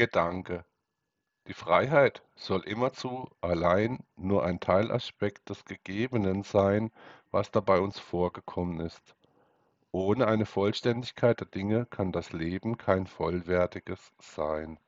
Gedanke: Die Freiheit soll immerzu allein nur ein Teilaspekt des Gegebenen sein, was da bei uns vorgekommen ist. Ohne eine Vollständigkeit der Dinge kann das Leben kein vollwertiges sein